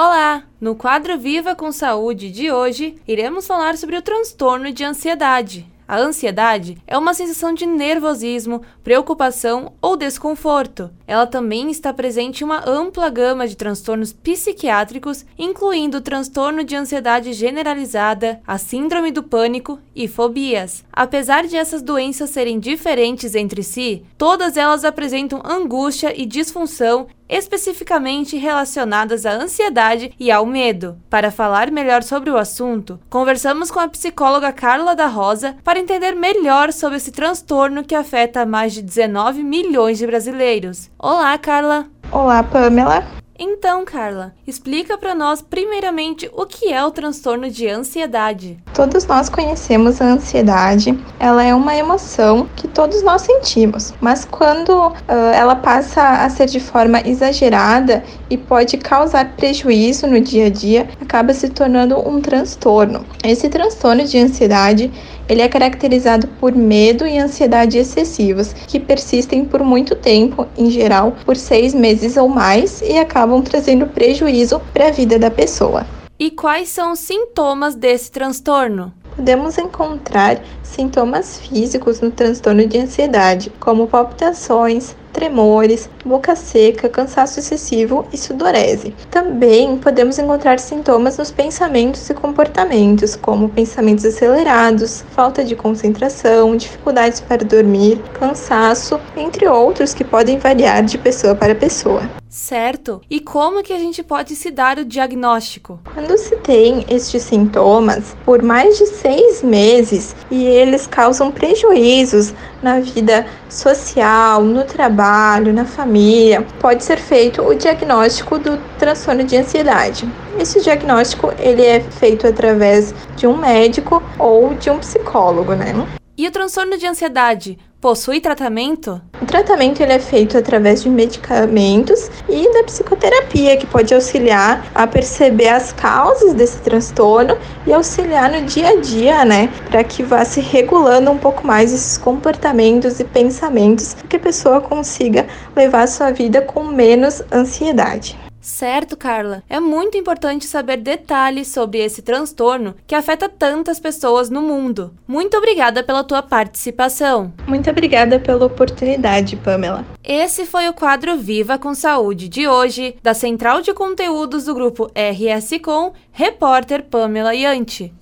Olá! No quadro Viva com Saúde de hoje, iremos falar sobre o transtorno de ansiedade. A ansiedade é uma sensação de nervosismo, preocupação ou desconforto. Ela também está presente em uma ampla gama de transtornos psiquiátricos, incluindo o transtorno de ansiedade generalizada, a síndrome do pânico e fobias. Apesar de essas doenças serem diferentes entre si, todas elas apresentam angústia e disfunção especificamente relacionadas à ansiedade e ao medo. Para falar melhor sobre o assunto, conversamos com a psicóloga Carla da Rosa para entender melhor sobre esse transtorno que afeta mais de 19 milhões de brasileiros. Olá, Carla! Olá, Pamela! Então, Carla, explica para nós primeiramente o que é o transtorno de ansiedade. Todos nós conhecemos a ansiedade. Ela é uma emoção que todos nós sentimos, mas quando uh, ela passa a ser de forma exagerada e pode causar prejuízo no dia a dia, acaba se tornando um transtorno. Esse transtorno de ansiedade ele é caracterizado por medo e ansiedade excessivos, que persistem por muito tempo, em geral por seis meses ou mais, e acabam trazendo prejuízo para a vida da pessoa. E quais são os sintomas desse transtorno? Podemos encontrar sintomas físicos no transtorno de ansiedade, como palpitações, tremores, boca seca, cansaço excessivo e sudorese. Também podemos encontrar sintomas nos pensamentos e comportamentos, como pensamentos acelerados, falta de concentração, dificuldades para dormir, cansaço, entre outros que podem variar de pessoa para pessoa. Certo. E como que a gente pode se dar o diagnóstico? Quando se tem estes sintomas por mais de seis meses e eles causam prejuízos na vida social, no trabalho, na família, pode ser feito o diagnóstico do transtorno de ansiedade. Esse diagnóstico ele é feito através de um médico ou de um psicólogo, né? E o transtorno de ansiedade possui tratamento? O tratamento ele é feito através de medicamentos e da psicoterapia, que pode auxiliar a perceber as causas desse transtorno e auxiliar no dia a dia, né, para que vá se regulando um pouco mais esses comportamentos e pensamentos, que a pessoa consiga levar a sua vida com menos ansiedade. Certo, Carla. É muito importante saber detalhes sobre esse transtorno que afeta tantas pessoas no mundo. Muito obrigada pela tua participação. Muito obrigada pela oportunidade, Pamela. Esse foi o quadro Viva com Saúde de hoje, da Central de Conteúdos do grupo RS Com, repórter Pamela Yanti.